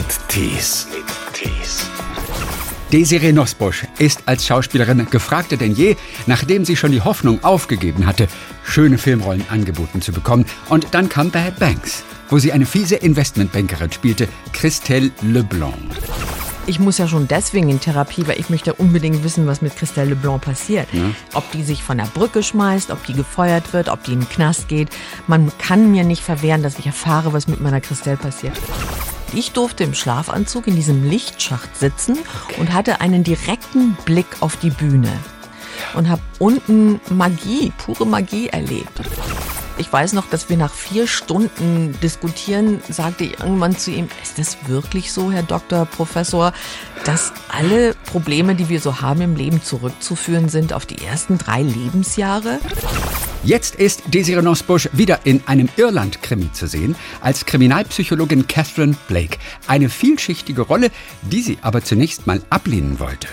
mit Tees. Desiree Nosbusch ist als Schauspielerin gefragter denn je, nachdem sie schon die Hoffnung aufgegeben hatte, schöne Filmrollen angeboten zu bekommen. Und dann kam Bad Banks, wo sie eine fiese Investmentbankerin spielte, Christelle Leblanc. Ich muss ja schon deswegen in Therapie, weil ich möchte unbedingt wissen, was mit Christelle Leblanc passiert. Ob die sich von der Brücke schmeißt, ob die gefeuert wird, ob die in den Knast geht. Man kann mir nicht verwehren, dass ich erfahre, was mit meiner Christelle passiert. Ich durfte im Schlafanzug in diesem Lichtschacht sitzen und hatte einen direkten Blick auf die Bühne und habe unten Magie, pure Magie erlebt. Ich weiß noch, dass wir nach vier Stunden diskutieren, sagte ich irgendwann zu ihm, ist das wirklich so, Herr Doktor, Professor, dass alle Probleme, die wir so haben im Leben, zurückzuführen sind auf die ersten drei Lebensjahre? Jetzt ist Desiree Nosbusch wieder in einem Irland-Krimi zu sehen, als Kriminalpsychologin Catherine Blake. Eine vielschichtige Rolle, die sie aber zunächst mal ablehnen wollte.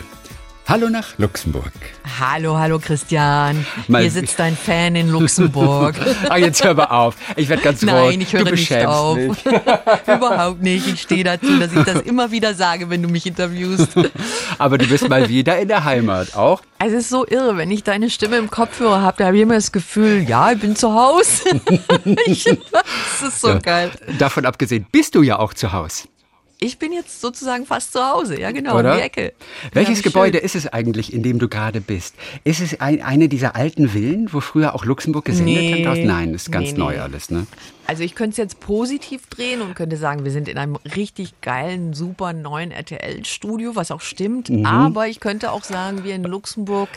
Hallo nach Luxemburg. Hallo, hallo Christian. Mal- Hier sitzt ein Fan in Luxemburg. Ah, jetzt hör mal auf. Ich werde ganz rot. Nein, ich höre nicht auf. mich. Überhaupt nicht. Ich stehe dazu, dass ich das immer wieder sage, wenn du mich interviewst. Aber du bist mal wieder in der Heimat auch. Es ist so irre, wenn ich deine Stimme im Kopfhörer habe, da habe ich immer das Gefühl, ja, ich bin zu Hause. ich, das ist so geil. Davon abgesehen bist du ja auch zu Hause. Ich bin jetzt sozusagen fast zu Hause, ja genau, Oder? um die Ecke. Welches Ja, Gebäude schön. ist es eigentlich, in dem du gerade bist? Ist es ein, eine dieser alten Villen, wo früher auch Luxemburg gesendet Nee. hat? Nein, ist ganz Nee, neu nee. alles, ne? Also ich könnte es jetzt positiv drehen und könnte sagen, wir sind in einem richtig geilen, super neuen RTL-Studio, was auch stimmt. Mhm. Aber ich könnte auch sagen, wir in Luxemburg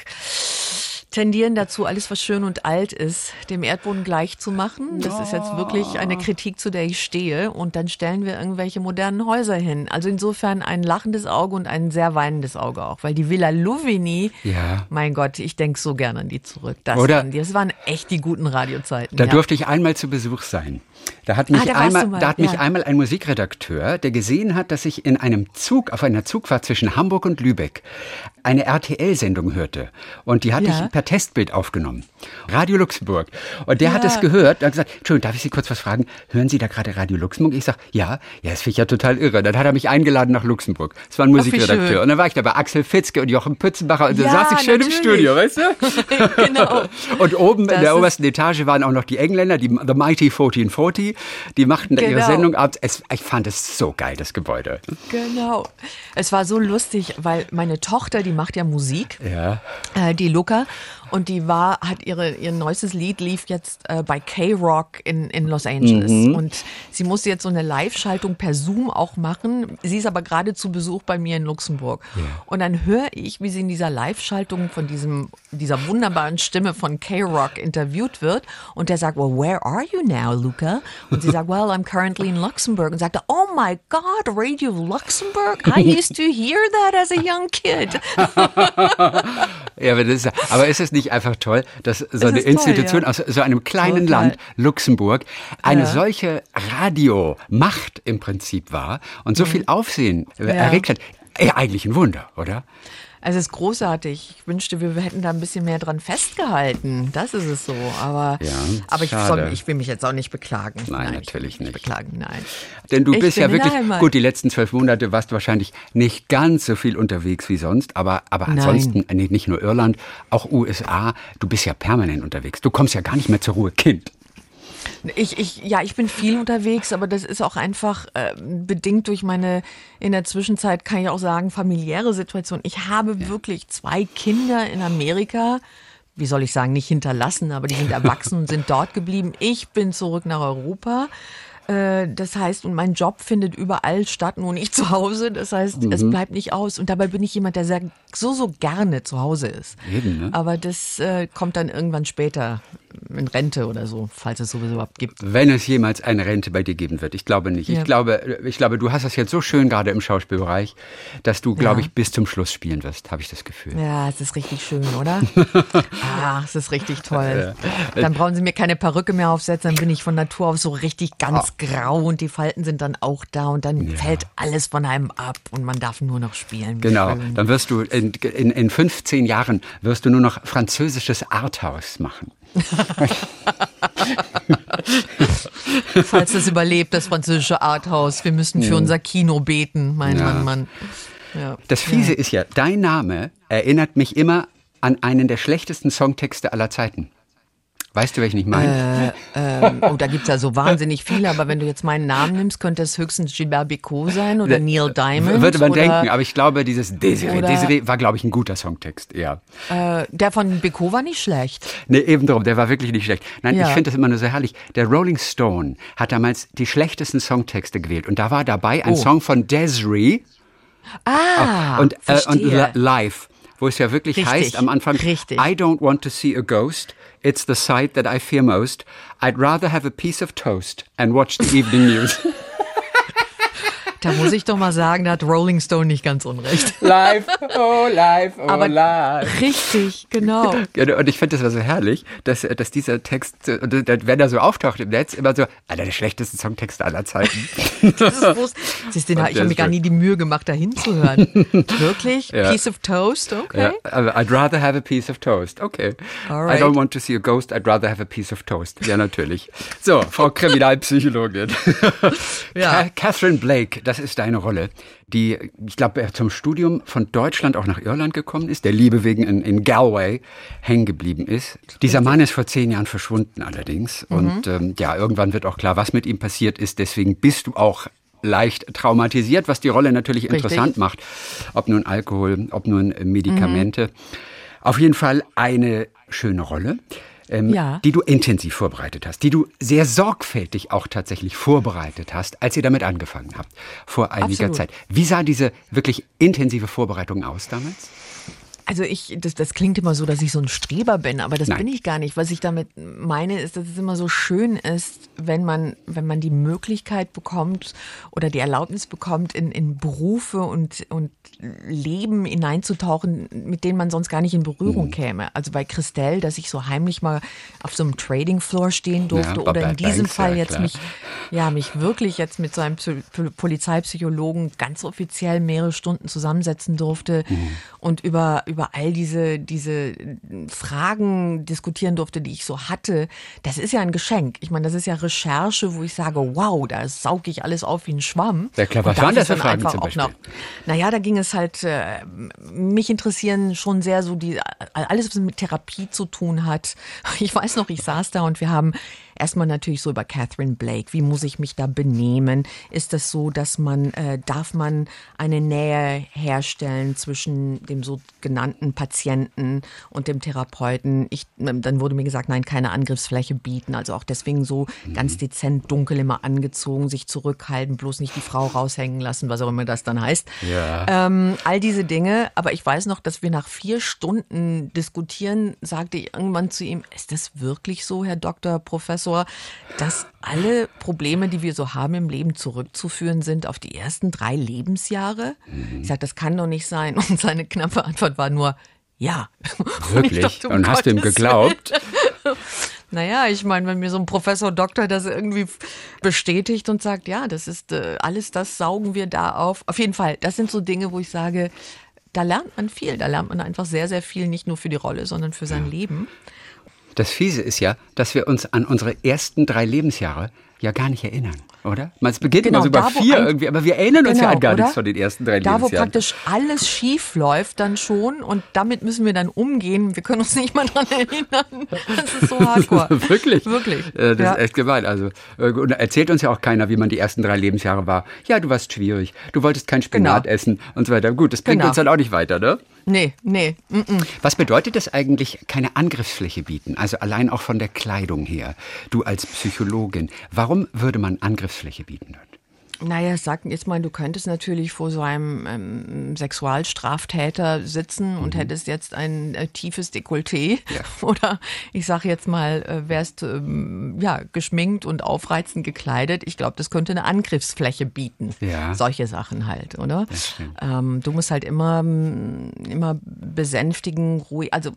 tendieren dazu, alles was schön und alt ist, dem Erdboden gleich zu machen. Das ist jetzt wirklich eine Kritik, zu der ich stehe. Und dann stellen wir irgendwelche modernen Häuser hin. Also insofern ein lachendes Auge und ein sehr weinendes Auge auch. Weil die Villa Louvigny, Ja. mein Gott, ich denke so gerne an die zurück. Das, Oder- waren, die- das waren echt die guten Radiozeiten. Da ja. durfte ich einmal zu Besuch sein. Da hat mich, Ah, da einmal, mal, da hat mich ja. einmal ein Musikredakteur, der gesehen hat, dass ich in einem Zug, auf einer Zugfahrt zwischen Hamburg und Lübeck, eine RTL-Sendung hörte. Und die hatte Ja. ich per Testbild aufgenommen. Radio Luxemburg. Und der hat Ja. es gehört. Er hat gesagt, Entschuldigung, darf ich Sie kurz was fragen? Hören Sie da gerade Radio Luxemburg? Ich sag, ja. Ja, das finde ich ja total irre. Dann hat er mich eingeladen nach Luxemburg. Das war ein Musikredakteur. schön. Und dann war ich da bei Axel Fitzke und Jochen Pützenbacher. Und da saß ich schön im natürlich. Studio, weißt du? genau. Und oben in Das der ist- obersten Etage waren auch noch die Engländer, die The Mighty 1440. Die machten da ihre Genau. Sendung ab. Es, ich fand es so geil, das Gebäude. Genau. Es war so lustig, weil meine Tochter, die macht ja Musik, Ja. äh, die Luca, und die war, hat ihre, ihr neuestes Lied lief jetzt äh, bei K-Rock in, in Los Angeles. Mhm. Und sie musste jetzt so eine Live-Schaltung per Zoom auch machen. Sie ist aber gerade zu Besuch bei mir in Luxemburg. Und dann höre ich, wie sie in dieser Live-Schaltung von diesem, dieser wunderbaren Stimme von K-Rock interviewt wird. Und der sagt, well, where are you now, Luca? Und sie sagt, well, I'm currently in Luxembourg. Und sagte, oh my God, Radio Luxembourg? I used to hear that as a young kid. Ja, aber, das ist, aber ist es nicht einfach toll, dass so eine ist toll, Institution ja. aus so einem kleinen Total. Land, Luxemburg, eine Ja. solche Radiomacht im Prinzip war und so viel Aufsehen. Ja. erregt hat? Eigentlich ein Wunder, oder? Also es ist großartig. Ich wünschte, wir hätten da ein bisschen mehr dran festgehalten. Das ist es so. Aber, Ja, aber ich, soll, ich will mich jetzt auch nicht beklagen. Nein, ich natürlich nicht. beklagen, nein. Denn du Ich bist ja wirklich, gut, die letzten zwölf Monate warst du wahrscheinlich nicht ganz so viel unterwegs wie sonst, aber, aber Nein. ansonsten, äh, nee, nicht nur Irland, auch USA, du bist ja permanent unterwegs. Du kommst ja gar nicht mehr zur Ruhe, Kind. Ich, ich, ja, ich bin viel unterwegs, aber das ist auch einfach äh, bedingt durch meine, in der Zwischenzeit kann ich auch sagen, familiäre Situation. Ich habe wirklich zwei Kinder in Amerika. Wie soll ich sagen, nicht hinterlassen, aber die sind erwachsen und sind dort geblieben. Ich bin zurück nach Europa. Äh, Das heißt, und mein Job findet überall statt, nur nicht zu Hause. Das heißt, es bleibt nicht aus. Und dabei bin ich jemand, der sehr, so, so gerne zu Hause ist. Eben, ne? Aber das äh, kommt dann irgendwann später in Rente oder so, falls es sowieso überhaupt gibt. Wenn es jemals eine Rente bei dir geben wird. Ich glaube nicht. Ja. Ich glaube, ich glaube, du hast das jetzt so schön gerade im Schauspielbereich, dass du, glaube Ja. ich, bis zum Schluss spielen wirst, habe ich das Gefühl. Ja, es ist richtig schön, oder? ah, es ist richtig toll. Dann brauchen Sie mir keine Perücke mehr aufsetzen, dann bin ich von Natur aus so richtig ganz grau und die Falten sind dann auch da und dann fällt alles von einem ab und man darf nur noch spielen. Genau, schön. dann wirst du in, in, in 15 Jahren wirst du nur noch französisches Arthouse machen. Falls das überlebt, das französische Arthouse. Wir müssen für unser Kino beten, mein Ja. Mann, Mann. Ja. Das Fiese ist ja, dein Name erinnert mich immer an einen der schlechtesten Songtexte aller Zeiten. Weißt du, welchen ich meine? Ähm, oh, da gibt's ja so wahnsinnig viele, aber wenn du jetzt meinen Namen nimmst, könnte es höchstens Gilbert Bicot sein oder Neil Diamond. Würde man oder, denken, aber ich glaube, dieses Desiree, Desiree war, glaube ich, ein guter Songtext, ja. Äh, der von Bicot war nicht schlecht. Nee, eben drum, der war wirklich nicht schlecht. Nein, Ja. ich finde das immer nur so herrlich. Der Rolling Stone hat damals die schlechtesten Songtexte gewählt und da war dabei ein Oh. Song von Desiree Ah, und, äh, und verstehe. Li- Live, wo es ja wirklich Richtig, heißt am Anfang, richtig. I don't want to see a ghost, it's the sight that I fear most. I'd rather have a piece of toast and watch the evening news. Da muss ich doch mal sagen, da hat Rolling Stone nicht ganz unrecht. live, oh live, oh Aber live. richtig, genau. Ja, und ich finde das war so herrlich, dass, dass dieser Text, und dann, wenn er so auftaucht im Netz, immer so, einer der schlechtesten Songtexte aller Zeiten. Das ist wus- Siehst du, Und ich habe mir gar nie die Mühe gemacht, da hinzuhören. Wirklich? Ja. Piece of Toast? Okay. Ja, I'd rather have a piece of toast. Okay. Alright. I don't want to see a ghost, I'd rather have a piece of toast. Ja, natürlich. So, Frau Kriminalpsychologin. Ja. Ca- Catherine Blake, das ist deine Rolle, die, ich glaube, zum Studium von Deutschland auch nach Irland gekommen ist, der Liebe wegen in, in Galway hängen geblieben ist. Dieser Mann ist vor zehn Jahren verschwunden allerdings. Mhm. Und ähm, ja, irgendwann wird auch klar, was mit ihm passiert ist. Deswegen bist du auch leicht traumatisiert, was die Rolle natürlich Richtig. interessant macht. Ob nun Alkohol, ob nun äh, Medikamente. Mhm. Auf jeden Fall eine schöne Rolle. Ähm, Ja. die du intensiv vorbereitet hast, die du sehr sorgfältig auch tatsächlich vorbereitet hast, als ihr damit angefangen habt, vor einiger Absolut. Zeit. Wie sah diese wirklich intensive Vorbereitung aus damals? Also ich, das, das klingt immer so, dass ich so ein Streber bin, aber das Nein. bin ich gar nicht. Was ich damit meine, ist, dass es immer so schön ist, wenn man, wenn man die Möglichkeit bekommt oder die Erlaubnis bekommt, in, in Berufe und, und Leben hineinzutauchen, mit denen man sonst gar nicht in Berührung Mhm. käme. Also bei Christelle, dass ich so heimlich mal auf so einem Trading Floor stehen durfte Ja, oder in diesem Banks, Fall ja, jetzt klar. mich, ja, mich wirklich jetzt mit so einem Psy- Polizeipsychologen ganz offiziell mehrere Stunden zusammensetzen durfte Mhm. und über, über all diese, diese Fragen diskutieren durfte, die ich so hatte. Das ist ja ein Geschenk. Ich meine, das ist ja Recherche, wo ich sage, wow, da sauge ich alles auf wie ein Schwamm. Ja, klar, was waren das für Fragen zum Beispiel? noch- naja, da ging es halt, äh, mich interessieren schon sehr so die, alles, was mit Therapie zu tun hat. Ich weiß noch, ich saß da und wir haben erstmal natürlich so über Catherine Blake, wie muss ich mich da benehmen? Ist das so, dass man, äh, darf man eine Nähe herstellen zwischen dem sogenannten Patienten und dem Therapeuten? Ich, ähm, dann wurde mir gesagt, nein, keine Angriffsfläche bieten, also auch deswegen so ganz dezent dunkel immer angezogen, sich zurückhalten, bloß nicht die Frau raushängen lassen, was auch immer das dann heißt. Ja. Ähm, all diese Dinge, aber ich weiß noch, dass wir nach vier Stunden diskutieren, sagte ich irgendwann zu ihm, ist das wirklich so, Herr Doktor, Professor, dass alle Probleme, die wir so haben im Leben, zurückzuführen sind auf die ersten drei Lebensjahre? Ich sagte, das kann doch nicht sein. Und seine knappe Antwort war nur, ja. Und ich Wirklich? dachte, um Und hast du ihm geglaubt? naja, ich meine, wenn mir so ein Professor Doktor das irgendwie bestätigt und sagt, ja, das ist äh, alles, das saugen wir da auf. Auf jeden Fall, das sind so Dinge, wo ich sage, da lernt man viel. Da lernt man einfach sehr, sehr viel, nicht nur für die Rolle, sondern für sein Leben. Das Fiese ist ja, dass wir uns an unsere ersten drei Lebensjahre ja gar nicht erinnern, oder? Es beginnt Genau, immer so bei vier ein- irgendwie, aber wir erinnern uns ja Genau, an gar oder? nichts von den ersten drei Da, wo Lebensjahren. praktisch alles schief läuft dann schon und damit müssen wir dann umgehen. Wir können uns nicht mal dran erinnern. Das ist so hardcore. Wirklich? Wirklich. Äh, Das Ja. ist echt gemein. Also, äh, und erzählt uns ja auch keiner, wie man die ersten drei Lebensjahre war. Ja, du warst schwierig. Du wolltest kein Spinat Genau. essen und so weiter. Gut, das bringt Genau. uns dann auch nicht weiter, ne? Nee, nee. mm, mm. Was bedeutet das eigentlich, keine Angriffsfläche bieten? Also allein auch von der Kleidung her. Du als Psychologin, warum würde man Angriffsfläche bieten dort? Naja, sag jetzt mal, du könntest natürlich vor so einem ähm, Sexualstraftäter sitzen und hättest jetzt ein äh, tiefes Dekolleté. Oder ich sage jetzt mal, äh, wärst ähm, ja, geschminkt und aufreizend gekleidet. Ich glaube, das könnte eine Angriffsfläche bieten. Ja. Solche Sachen halt, oder? Ähm, du musst halt immer, mm, immer besänftigen, ruhig, also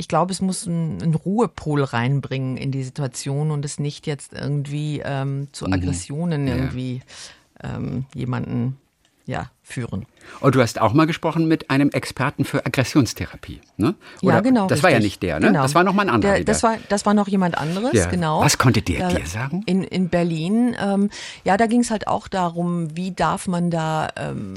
ich glaube, es muss einen Ruhepol reinbringen in die Situation und es nicht jetzt irgendwie ähm, zu Aggressionen irgendwie ähm, jemanden ja, führen. Und du hast auch mal gesprochen mit einem Experten für Aggressionstherapie, ne? Oder ja, genau. Das war ja nicht der, ne? Genau. Das war noch mal ein anderer. Der, das, war, das war noch jemand anderes, ja. genau. Was konnte der da, dir sagen? In, in Berlin. Ähm, ja, da ging es halt auch darum, wie darf man da, ähm,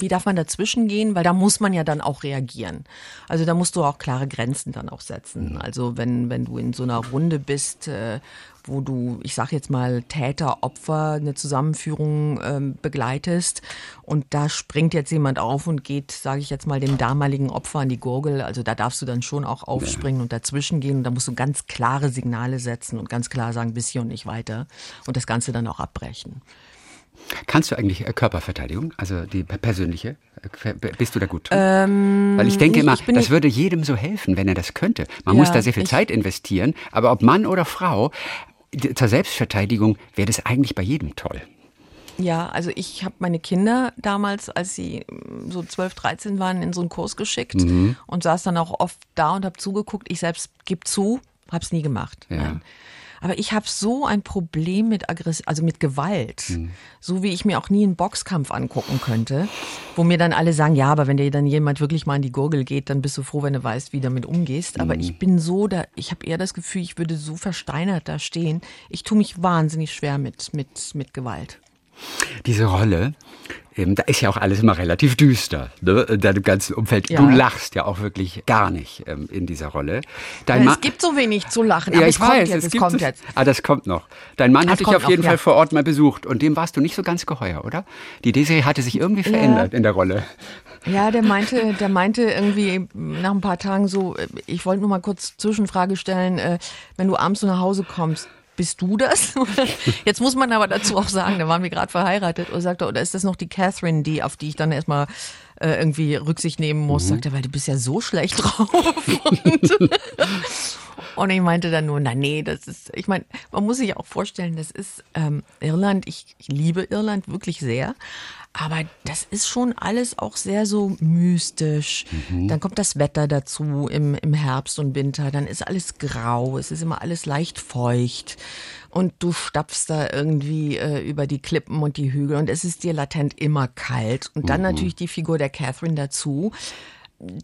wie darf man dazwischen gehen, weil da muss man ja dann auch reagieren. Also da musst du auch klare Grenzen dann auch setzen. Mhm. Also wenn, wenn du in so einer Runde bist, äh, wo du, ich sag jetzt mal, Täter, Opfer, eine Zusammenführung ähm, begleitest und da springt jetzt jemand auf und geht, sage ich jetzt mal, dem damaligen Opfer an die Gurgel. Also da darfst du dann schon auch aufspringen und dazwischen gehen und da musst du ganz klare Signale setzen und ganz klar sagen, bis hier und nicht weiter und das Ganze dann auch abbrechen. Kannst du eigentlich äh, Körperverteidigung, also die persönliche? Äh, bist du da gut? Ähm, Weil ich denke immer, ich das würde jedem so helfen, wenn er das könnte. Man ja, muss da sehr viel Zeit investieren, aber ob Mann oder Frau, zur Selbstverteidigung wäre das eigentlich bei jedem toll. Ja, also ich habe meine Kinder damals, als sie mm, so 12, 13 waren, in so einen Kurs geschickt mhm. und saß dann auch oft da und habe zugeguckt. Ich selbst gebe zu, habe es nie gemacht. Ja. Aber ich habe so ein Problem mit Aggress also mit Gewalt, mhm. so wie ich mir auch nie einen Boxkampf angucken könnte, wo mir dann alle sagen, ja, aber wenn dir dann jemand wirklich mal in die Gurgel geht, dann bist du froh, wenn du weißt, wie du damit umgehst. Aber mhm. ich bin so da, ich habe eher das Gefühl, ich würde so versteinert da stehen. Ich tue mich wahnsinnig schwer mit mit mit Gewalt. Diese Rolle, ähm, da ist ja auch alles immer relativ düster, ne? in deinem ganzen Umfeld. Ja. Du lachst ja auch wirklich gar nicht ähm, in dieser Rolle. Dein es gibt so wenig zu lachen, ja, aber ich es weiß, kommt jetzt, es, es kommt jetzt. Ah, das kommt noch. Dein Mann hat dich auf jeden noch, Fall ja. vor Ort mal besucht und dem warst du nicht so ganz geheuer, oder? Die Desiree hatte sich irgendwie verändert ja. in der Rolle. Ja, der meinte, der meinte irgendwie nach ein paar Tagen so, äh, ich wollte nur mal kurz Zwischenfrage stellen, äh, wenn du abends so nach Hause kommst, bist du das? Jetzt muss man aber dazu auch sagen, da waren wir gerade verheiratet und sagte, oder ist das noch die Catherine, die, auf die ich dann erstmal äh, irgendwie Rücksicht nehmen muss? Mhm. Sagte, weil du bist ja so schlecht drauf. Und, und ich meinte dann nur, na nee, das ist, ich meine, man muss sich auch vorstellen, das ist ähm, Irland, ich, ich liebe Irland wirklich sehr. Aber das ist schon alles auch sehr so mystisch. Mhm. Dann kommt das Wetter dazu im, im Herbst und Winter. Dann ist alles grau. Es ist immer alles leicht feucht. Und du stapfst da irgendwie äh, über die Klippen und die Hügel und es ist dir latent immer kalt. Und dann mhm. natürlich die Figur der Catherine dazu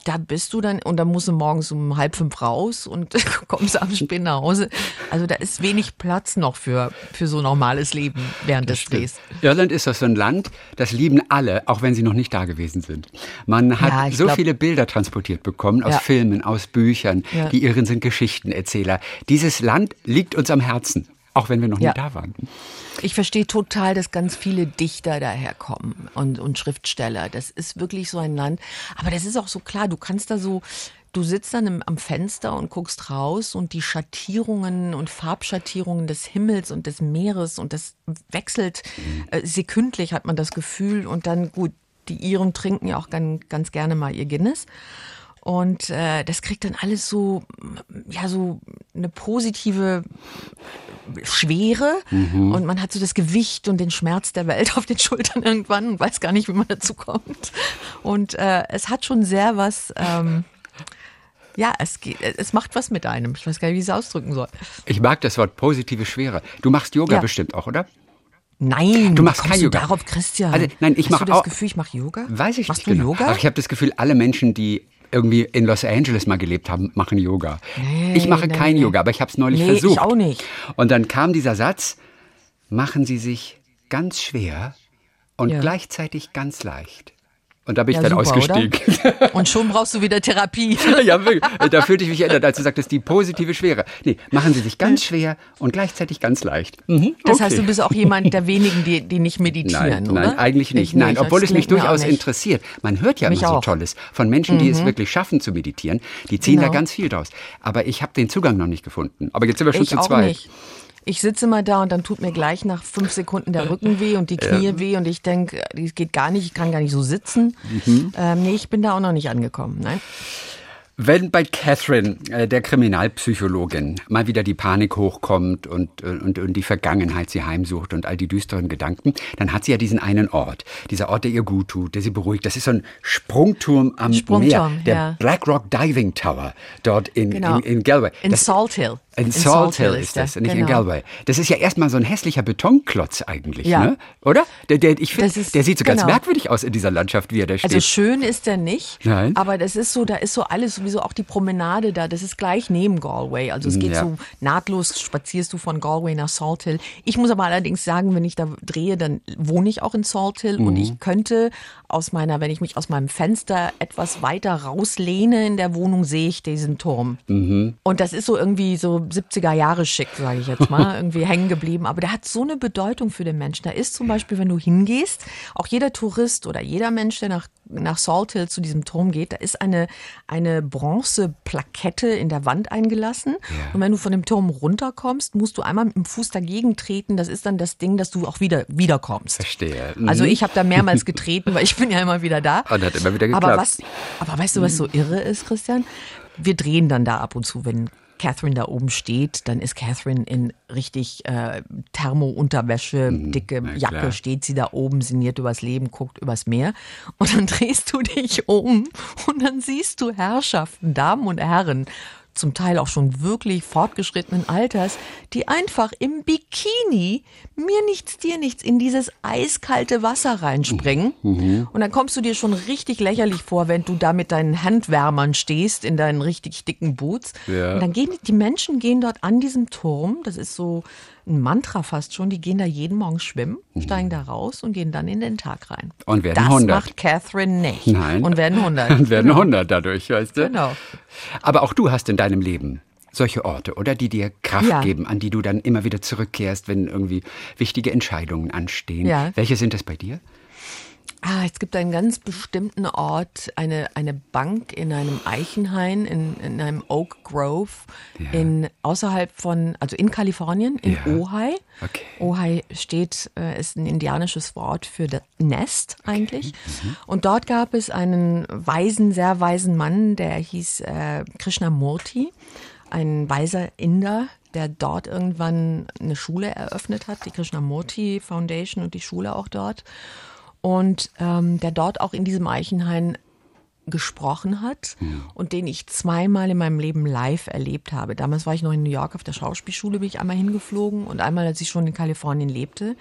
da bist du dann und dann musst du morgens um halb fünf raus und kommst abends spät nach Hause. Also da ist wenig Platz noch für, für so normales Leben während das des Drehs. Irland ist doch so ein Land, das lieben alle, auch wenn sie noch nicht da gewesen sind. Man hat ja, so glaub, viele Bilder transportiert bekommen aus ja. Filmen, aus Büchern. Ja. Die Iren sind Geschichtenerzähler. Dieses Land liegt uns am Herzen. Auch wenn wir noch ja. nie da waren. Ich verstehe total, dass ganz viele Dichter daherkommen und, und Schriftsteller. Das ist wirklich so ein Land. Aber das ist auch so klar, du kannst da so, du sitzt dann im, am Fenster und guckst raus und die Schattierungen und Farbschattierungen des Himmels und des Meeres und das wechselt äh, sekündlich, hat man das Gefühl. Und dann, gut, die Iren trinken ja auch ganz, ganz gerne mal ihr Guinness. Und äh, das kriegt dann alles so, ja, so eine positive Schwere. Mhm. Und man hat so das Gewicht und den Schmerz der Welt auf den Schultern irgendwann und weiß gar nicht, wie man dazu kommt. Und äh, es hat schon sehr was. Ähm, ja, es, geht, es macht was mit einem. Ich weiß gar nicht, wie ich es ausdrücken soll. Ich mag das Wort positive Schwere. Du machst Yoga ja. bestimmt auch, oder? Nein, du machst kein Yoga. Du darauf, Christian. Also, nein, ich mache das Gefühl, ich mache Yoga? Weiß ich Machst nicht. du genau. Yoga? Ach, ich habe das Gefühl, alle Menschen, die irgendwie in Los Angeles mal gelebt haben, machen Yoga. Nee, ich mache nee, kein nee. Yoga, aber ich habe es neulich versucht. Ich auch nicht. Und dann kam dieser Satz, machen Sie sich ganz schwer und ja. gleichzeitig ganz leicht. Und da bin ich ja, dann super, ausgestiegen. Oder? Und schon brauchst du wieder Therapie. ja, wirklich. Da fühlte ich mich erinnert, als du sagtest, die positive Schwere. Nee, machen Sie sich ganz schwer und gleichzeitig ganz leicht. Mhm, das okay. heißt, du bist auch jemand der wenigen, die, die nicht meditieren, nein, oder? Nein, eigentlich nicht. Nein, obwohl es mich durchaus interessiert. Man hört ja mich immer so Tolles von Menschen, die mhm. es wirklich schaffen zu meditieren. Die ziehen genau. da ganz viel draus. Aber ich habe den Zugang noch nicht gefunden. Aber jetzt sind wir schon ich zu zweit. Ich sitze mal da und dann tut mir gleich nach fünf Sekunden der Rücken weh und die Knie ja. weh und ich denke, das geht gar nicht, ich kann gar nicht so sitzen. Mhm. Ähm, nee, ich bin da auch noch nicht angekommen. Nein. Wenn bei Catherine, äh, der Kriminalpsychologin, mal wieder die Panik hochkommt und, und, und die Vergangenheit sie heimsucht und all die düsteren Gedanken, dann hat sie ja diesen einen Ort. Dieser Ort, der ihr gut tut, der sie beruhigt. Das ist so ein Sprungturm am Sprungturm, Meer. Der ja. Black Rock Diving Tower dort in, genau. in, in Galway. In das, Salt Hill. In, Salt Hill ist das, nicht genau. in Galway. Das ist ja erstmal so ein hässlicher Betonklotz eigentlich, ja. ne? oder? Der, der, ich find, der sieht so genau. ganz merkwürdig aus in dieser Landschaft, wie er da steht. Also schön ist er nicht, Nein. aber das ist so, da ist so alles, sowieso auch die Promenade da, das ist gleich neben Galway. Also es geht ja. so nahtlos, spazierst du von Galway nach Salt Hill. Ich muss aber allerdings sagen, wenn ich da drehe, dann wohne ich auch in Salt Hill mhm. und ich könnte aus meiner, wenn ich mich aus meinem Fenster etwas weiter rauslehne in der Wohnung, sehe ich diesen Turm. Mhm. Und das ist so irgendwie so 70er Jahre schick, sage ich jetzt mal, irgendwie hängen geblieben. Aber der hat so eine Bedeutung für den Menschen. Da ist zum Beispiel, wenn du hingehst, auch jeder Tourist oder jeder Mensch, der nach, nach Salt Hill zu diesem Turm geht, da ist eine, eine Bronzeplakette in der Wand eingelassen. Ja. Und wenn du von dem Turm runterkommst, musst du einmal mit dem Fuß dagegen treten. Das ist dann das Ding, dass du auch wieder wiederkommst. Verstehe. Mhm. Also ich habe da mehrmals getreten, weil ich bin ja immer wieder da. Und hat immer wieder geklappt. Aber, was, aber weißt du, was so irre ist, Christian? Wir drehen dann da ab und zu, wenn Catherine da oben steht, dann ist Catherine in richtig äh, Thermo-Unterwäsche, mhm, dicke Jacke, steht sie da oben, sinniert übers Leben, guckt übers Meer. Und dann drehst du dich um und dann siehst du Herrschaften, Damen und Herren zum Teil auch schon wirklich fortgeschrittenen Alters, die einfach im Bikini mir nichts, dir nichts in dieses eiskalte Wasser reinspringen. Mhm. Und dann kommst du dir schon richtig lächerlich vor, wenn du da mit deinen Handwärmern stehst in deinen richtig dicken Boots. Ja. Und dann gehen die Menschen gehen dort an diesem Turm, das ist so ein Mantra fast schon. Die gehen da jeden Morgen schwimmen, mhm. steigen da raus und gehen dann in den Tag rein. Und werden das 100. Das macht Catherine nicht. Nein. Und werden 100. Und werden genau. 100 dadurch, weißt du? Genau. Aber auch du hast in deinem Leben solche Orte, oder? Die dir Kraft ja. geben, an die du dann immer wieder zurückkehrst, wenn irgendwie wichtige Entscheidungen anstehen. Ja. Welche sind das bei dir? Ah, es gibt einen ganz bestimmten Ort, eine, eine Bank in einem Eichenhain, in, in einem Oak Grove, ja. in, außerhalb von, also in Kalifornien, in ja. Ojai. Okay. Ojai steht, äh, ist ein indianisches Wort für das Nest eigentlich. Okay. Mhm. Und dort gab es einen weisen, sehr weisen Mann, der hieß äh, Krishnamurti, ein weiser Inder, der dort irgendwann eine Schule eröffnet hat, die Krishnamurti Foundation und die Schule auch dort und ähm, der dort auch in diesem Eichenhain gesprochen hat ja. und den ich zweimal in meinem Leben live erlebt habe. Damals war ich noch in New York auf der Schauspielschule, bin ich einmal hingeflogen und einmal, als ich schon in Kalifornien lebte.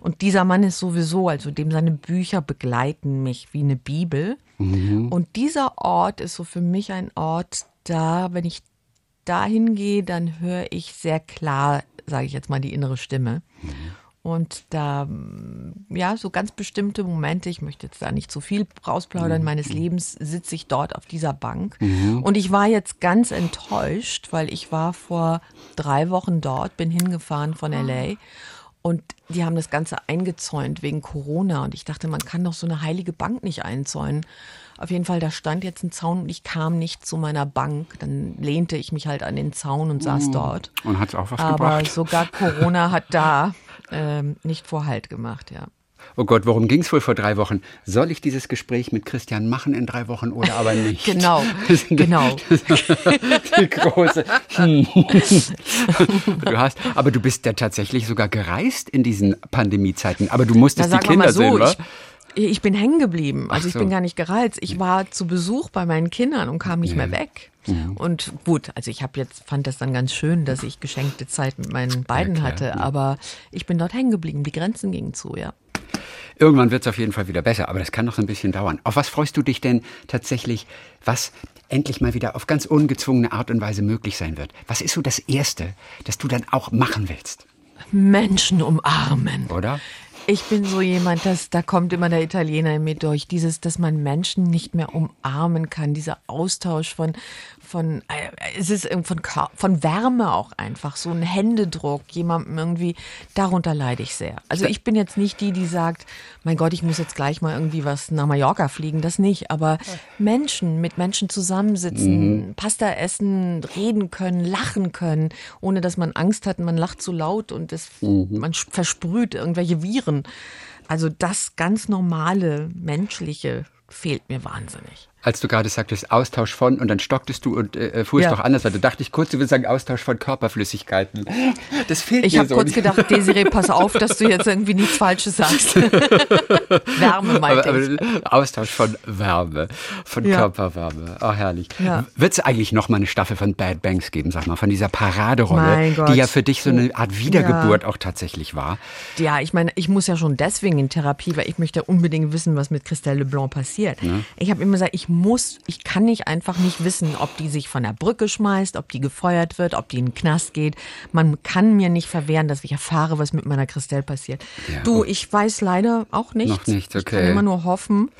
Und dieser Mann ist sowieso, also dem seine Bücher begleiten mich wie eine Bibel. Mhm. Und dieser Ort ist so für mich ein Ort, da, wenn ich da hingehe, dann höre ich sehr klar, sage ich jetzt mal, die innere Stimme. Mhm. Und da, ja, so ganz bestimmte Momente, ich möchte jetzt da nicht zu viel rausplaudern, mhm. meines Lebens sitze ich dort auf dieser Bank. Mhm. Und ich war jetzt ganz enttäuscht, weil ich war vor drei Wochen dort, bin hingefahren von LA. Und die haben das Ganze eingezäunt wegen Corona. Und ich dachte, man kann doch so eine heilige Bank nicht einzäunen. Auf jeden Fall, da stand jetzt ein Zaun und ich kam nicht zu meiner Bank. Dann lehnte ich mich halt an den Zaun und saß mhm. dort. Und hat auch was Aber gebracht. Aber sogar Corona hat da ähm, nicht Vorhalt gemacht, ja. Oh Gott, worum ging es wohl vor drei Wochen? Soll ich dieses Gespräch mit Christian machen in drei Wochen oder aber nicht? genau, genau. Die große. Hm. Du hast, aber du bist ja tatsächlich sogar gereist in diesen Pandemiezeiten. Aber du musstest Na, die Kinder so, sehen, wa? Ich bin hängen geblieben. Also so. ich bin gar nicht gereizt. Ich war zu Besuch bei meinen Kindern und kam nicht ja. mehr weg. Ja. Und gut, also ich habe jetzt fand das dann ganz schön, dass ich geschenkte Zeit mit meinen beiden ja, hatte, aber ich bin dort hängen geblieben. Die Grenzen gingen zu, ja. Irgendwann wird es auf jeden Fall wieder besser, aber das kann noch so ein bisschen dauern. Auf was freust du dich denn tatsächlich, was endlich mal wieder auf ganz ungezwungene Art und Weise möglich sein wird? Was ist so das Erste, das du dann auch machen willst? Menschen umarmen. Oder? Ich bin so jemand, dass da kommt immer der Italiener in mir durch. Dieses, dass man Menschen nicht mehr umarmen kann, dieser Austausch von, von, äh, es ist von, von Wärme auch einfach, so ein Händedruck, jemandem irgendwie, darunter leide ich sehr. Also ich bin jetzt nicht die, die sagt, mein Gott, ich muss jetzt gleich mal irgendwie was nach Mallorca fliegen, das nicht, aber Menschen, mit Menschen zusammensitzen, mhm. Pasta essen, reden können, lachen können, ohne dass man Angst hat, man lacht zu laut und das, mhm. man versprüht irgendwelche Viren. Also das ganz normale, menschliche fehlt mir wahnsinnig. Als du gerade sagtest, Austausch von und dann stocktest du und äh, fuhrst Ja. doch anders, du dachte ich kurz, du willst sagen Austausch von Körperflüssigkeiten. Das fehlt Ich mir habe so. kurz gedacht, Desiree, pass auf, dass du jetzt irgendwie nichts Falsches sagst. Wärme meinte aber, ich. aber Austausch von Wärme, von Ja. Körperwärme. Oh, herrlich. Ja. Wird es eigentlich noch mal eine Staffel von Bad Banks geben, sag mal, von dieser Paraderolle, die ja für dich so eine Art Wiedergeburt auch tatsächlich war? Ja, ich meine, ich muss ja schon deswegen in Therapie, weil ich möchte unbedingt wissen, was mit Christelle Leblanc passiert. Ich habe immer gesagt, ich muss, ich kann nicht einfach nicht wissen, ob die sich von der Brücke schmeißt, ob die gefeuert wird, ob die in den Knast geht. Man kann mir nicht verwehren, dass ich erfahre, was mit meiner Christelle passiert. Ja, du, ich weiß leider auch nichts. Noch nichts, Ich kann okay. immer nur hoffen.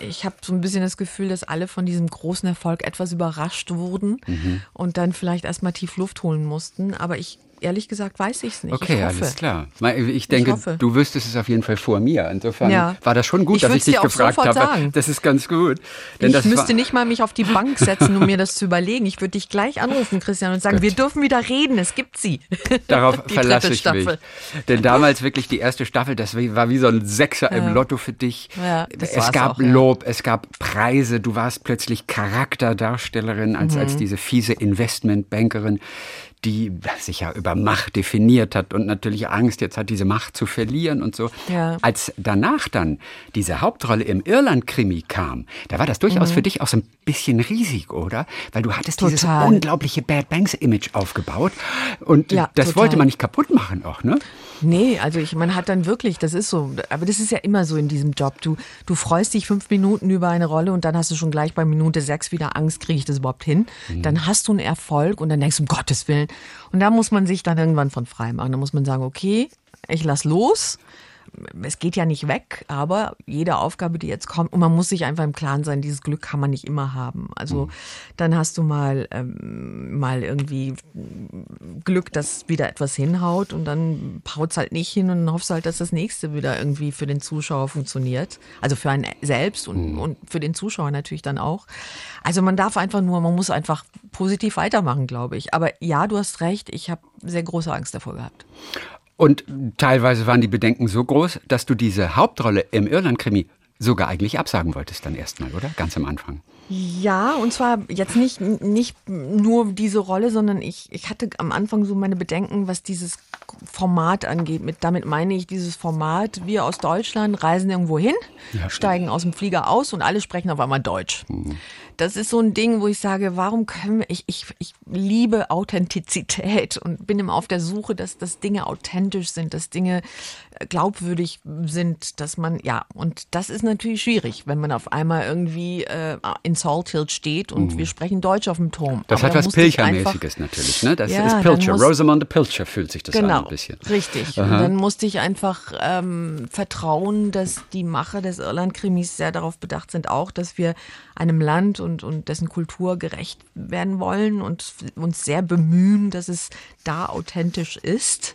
Ich habe so ein bisschen das Gefühl, dass alle von diesem großen Erfolg etwas überrascht wurden Mhm. und dann vielleicht erstmal tief Luft holen mussten. Aber ich, ehrlich gesagt, weiß ich es nicht. Okay, ich alles klar. Ich denke, hoffe. du wüsstest es auf jeden Fall vor mir. Insofern Ja. war das schon gut, Ich dass ich dich gefragt habe. sagen. Das ist ganz gut. Denn ich müsste nicht mal mich auf die Bank setzen, um mir das zu überlegen. Ich würde dich gleich anrufen, Christian, und sagen, Gut. wir dürfen wieder reden, es gibt sie. Darauf verlasse ich Staffel. mich. Denn damals wirklich die erste Staffel, das war wie so ein Sechser im Lotto für dich. Ja, es gab auch, ja. Lob, es gab Preise, du warst plötzlich Charakterdarstellerin als, Mhm. als diese fiese Investmentbankerin, die sich ja über Macht definiert hat und natürlich Angst jetzt hat, diese Macht zu verlieren und so. Ja. Als danach dann diese Hauptrolle im Irland-Krimi kam, da war das durchaus Mhm. für dich auch so ein bisschen riesig, oder? Weil du hattest dieses Total. unglaubliche Bad Banks-Image aufgebaut und Ja, das total. wollte man nicht kaputt machen auch, ne? Nee, also ich, man hat dann wirklich, das ist so, aber das ist ja immer so in diesem Job. Du, du freust dich fünf Minuten über eine Rolle und dann hast du schon gleich bei Minute sechs wieder Angst, kriege ich das überhaupt hin? Dann hast du einen Erfolg und dann denkst du, um Gottes Willen. Und da muss man sich dann irgendwann von frei machen. Da muss man sagen, okay, ich lass los. Es geht ja nicht weg, aber jede Aufgabe, die jetzt kommt, und man muss sich einfach im Klaren sein, dieses Glück kann man nicht immer haben. Also dann hast du mal, ähm, mal irgendwie Glück, dass wieder etwas hinhaut und dann haut's halt nicht hin und hoffst halt, dass das nächste wieder irgendwie für den Zuschauer funktioniert. Also für einen selbst und, und für den Zuschauer natürlich dann auch. Also man darf einfach nur, man muss einfach positiv weitermachen, glaube ich. Aber ja, du hast recht, ich habe sehr große Angst davor gehabt. Und teilweise waren die Bedenken so groß, dass du diese Hauptrolle im Irland-Krimi sogar eigentlich absagen wolltest dann erstmal, oder? Ganz am Anfang. Ja, und zwar jetzt nicht, nicht nur diese Rolle, sondern ich, ich hatte am Anfang so meine Bedenken, was dieses Format angeht. Mit, damit meine ich dieses Format, wir aus Deutschland reisen irgendwo hin, steigen aus dem Flieger aus und alle sprechen auf einmal Deutsch. Das ist so ein Ding, wo ich sage, warum können wir, ich, ich, ich liebe Authentizität und bin immer auf der Suche, dass, dass Dinge authentisch sind, dass Dinge äh, glaubwürdig sind, dass man, ja, und das ist natürlich schwierig, wenn man auf einmal irgendwie äh, in Salt Hill steht und wir sprechen Deutsch auf dem Turm. Mhm. Das Aber hat was Pilchermäßiges natürlich, ne? Das Ja, ist Pilcher. Rosamunde Pilcher fühlt sich das Genau, an ein bisschen. richtig. Und dann musste ich einfach ähm, vertrauen, dass die Macher des Irland-Krimis sehr darauf bedacht sind, auch, dass wir einem Land und, und dessen Kultur gerecht werden wollen und uns sehr bemühen, dass es da authentisch ist.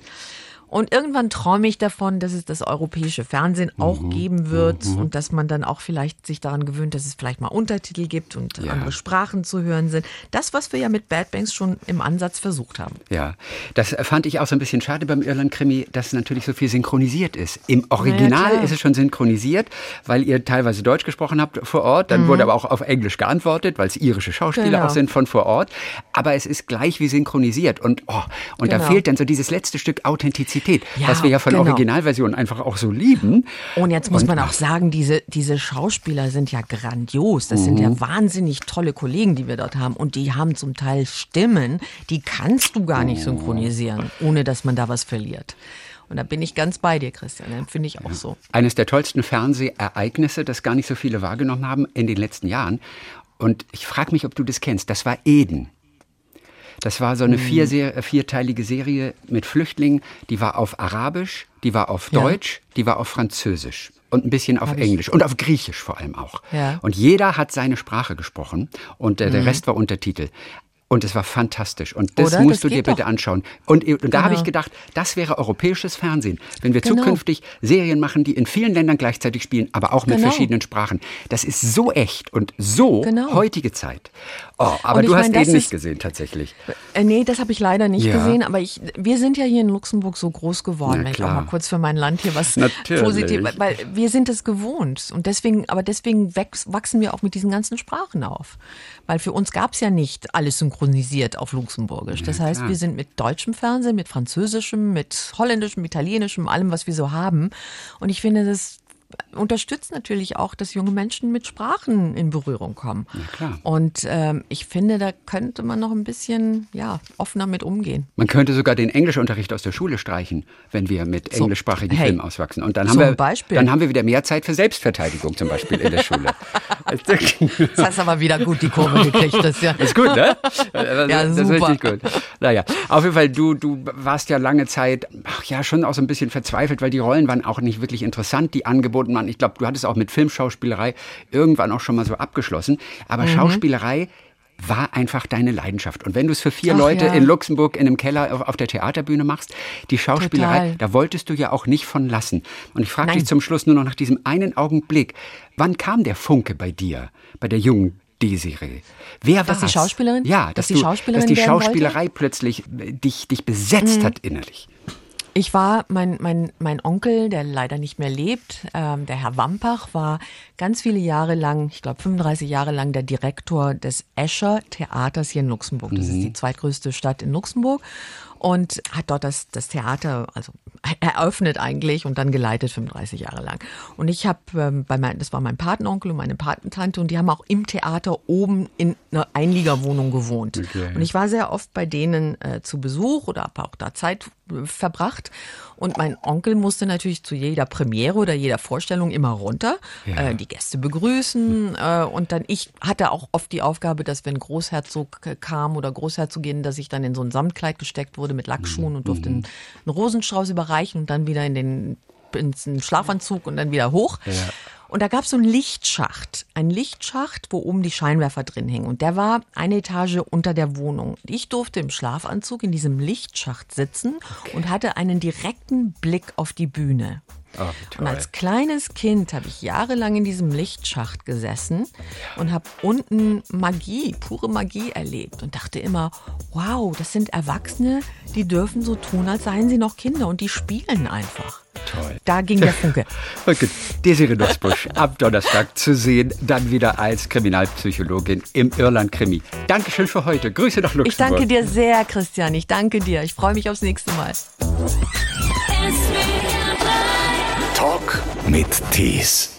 Und irgendwann träume ich davon, dass es das europäische Fernsehen auch Mhm, geben wird und dass man dann auch vielleicht sich daran gewöhnt, dass es vielleicht mal Untertitel gibt und Ja. andere Sprachen zu hören sind. Das, was wir ja mit Bad Banks schon im Ansatz versucht haben. Ja, das fand ich auch so ein bisschen schade beim Irland-Krimi, dass natürlich so viel synchronisiert ist. Im Original klar. ist es schon synchronisiert, weil ihr teilweise Deutsch gesprochen habt vor Ort. Dann wurde aber auch auf Englisch geantwortet, weil es irische Schauspieler Mhm. Genau. auch sind von vor Ort. Aber es ist gleich wie synchronisiert. Und, oh, und da Genau. fehlt dann so dieses letzte Stück Authentizität, Ja, was wir ja von genau. Originalversionen einfach auch so lieben. Und jetzt muss Und- man auch sagen, diese, diese Schauspieler sind ja grandios. Das sind ja Mhm. wahnsinnig tolle Kollegen, die wir dort haben. Und die haben zum Teil Stimmen, die kannst du gar nicht synchronisieren, ohne dass man da was verliert. Und da bin ich ganz bei dir, Christian. Das finde ich auch so. Eines der tollsten Fernsehereignisse, das gar nicht so viele wahrgenommen haben in den letzten Jahren. Und ich frage mich, ob du das kennst. Das war Eden. Das war so eine vier, äh, vierteilige Serie mit Flüchtlingen. Die war auf Arabisch, die war auf Ja. Deutsch, die war auf Französisch und ein bisschen auf Englisch und auf Griechisch vor allem auch. Ja. Und jeder hat seine Sprache gesprochen und äh, der Rest war Untertitel. Und es war fantastisch. Und das Oder? musst das du dir bitte doch. anschauen. Und, und genau. da habe ich gedacht, das wäre europäisches Fernsehen. Wenn wir genau. zukünftig Serien machen, die in vielen Ländern gleichzeitig spielen, aber auch mit genau. verschiedenen Sprachen. Das ist so echt und so genau. heutige Zeit. Oh, aber du hast ihn nicht gesehen tatsächlich. Äh, nee, das habe ich leider nicht ja. gesehen. Aber ich, wir sind ja hier in Luxemburg so groß geworden. wenn ich auch mal kurz für mein Land hier was Natürlich. positiv, weil wir sind es gewohnt. Und deswegen, aber deswegen wachsen wir auch mit diesen ganzen Sprachen auf. Weil für uns gab es ja nicht alles synchronisiert auf Luxemburgisch. Das ja, heißt, klar. wir sind mit deutschem Fernsehen, mit französischem, mit holländischem, italienischem, allem, was wir so haben. Und ich finde, das unterstützt natürlich auch, dass junge Menschen mit Sprachen in Berührung kommen. Ja. Und ähm, ich finde, da könnte man noch ein bisschen ja, offener mit umgehen. Man könnte sogar den Englischunterricht aus der Schule streichen, wenn wir mit so, englischsprachigen hey, Filmen auswachsen. Und dann haben, wir, Beispiel. dann haben wir wieder mehr Zeit für Selbstverteidigung zum Beispiel in der Schule. das hast aber wieder gut die Kurve gekriegt. Das ist, ja das ist gut, ne? Das, ja, das super. ist richtig gut. Naja, auf jeden Fall, du, du warst ja lange Zeit, ach ja, schon auch so ein bisschen verzweifelt, weil die Rollen waren auch nicht wirklich interessant, die Angebote angeboten waren. Ich glaube, du hattest auch mit Filmschauspielerei irgendwann auch schon mal so abgeschlossen. Aber mhm. Schauspielerei war einfach deine Leidenschaft. Und wenn du es für vier Ach, Leute ja. in Luxemburg in einem Keller auf, auf, der Theaterbühne machst, die Schauspielerei, Total. da wolltest du ja auch nicht von lassen. Und ich frage dich zum Schluss nur noch nach diesem einen Augenblick. Wann kam der Funke bei dir, bei der jungen Desiree. Wer war die Schauspielerin? Ja, dass, dass die, du, Schauspielerin dass die Schauspielerei wollte? plötzlich dich, dich besetzt mhm. hat innerlich. Ich war, mein, mein, mein Onkel, der leider nicht mehr lebt, ähm, der Herr Wampach, war ganz viele Jahre lang, ich glaube 35 Jahre lang, der Direktor des Escher Theaters hier in Luxemburg. Das mhm. ist die zweitgrößte Stadt in Luxemburg und hat dort das, das Theater also eröffnet eigentlich und dann geleitet 35 Jahre lang. Und ich habe ähm, bei mein, das war mein Patenonkel und meine Patentante und die haben auch im Theater oben in einer Einliegerwohnung gewohnt. Okay. Und ich war sehr oft bei denen äh, zu Besuch oder habe auch da Zeit äh, verbracht. Und mein Onkel musste natürlich zu jeder Premiere oder jeder Vorstellung immer runter, ja. äh, die Gäste begrüßen äh, und dann ich hatte auch oft die Aufgabe, dass wenn Großherzog kam oder Großherzogin, dass ich dann in so ein Samtkleid gesteckt wurde mit Lackschuhen und durfte einen, einen Rosenstrauß überreichen und dann wieder in den ins Schlafanzug und dann wieder hoch. Ja. Und da gab es so einen Lichtschacht, ein Lichtschacht, wo oben die Scheinwerfer drin hingen. Und der war eine Etage unter der Wohnung. Ich durfte im Schlafanzug in diesem Lichtschacht sitzen okay. und hatte einen direkten Blick auf die Bühne. Oh, und als kleines Kind habe ich jahrelang in diesem Lichtschacht gesessen und habe unten Magie, pure Magie erlebt und dachte immer, wow, das sind Erwachsene, die dürfen so tun, als seien sie noch Kinder und die spielen einfach. Toll. Da ging der Funke. Okay. Desiree Nussbusch ab Donnerstag zu sehen, dann wieder als Kriminalpsychologin im Irland-Krimi. Dankeschön für heute. Grüße nach Luxemburg. Ich danke dir sehr, Christian. Ich danke dir. Ich freue mich aufs nächste Mal. Talk mit Tees.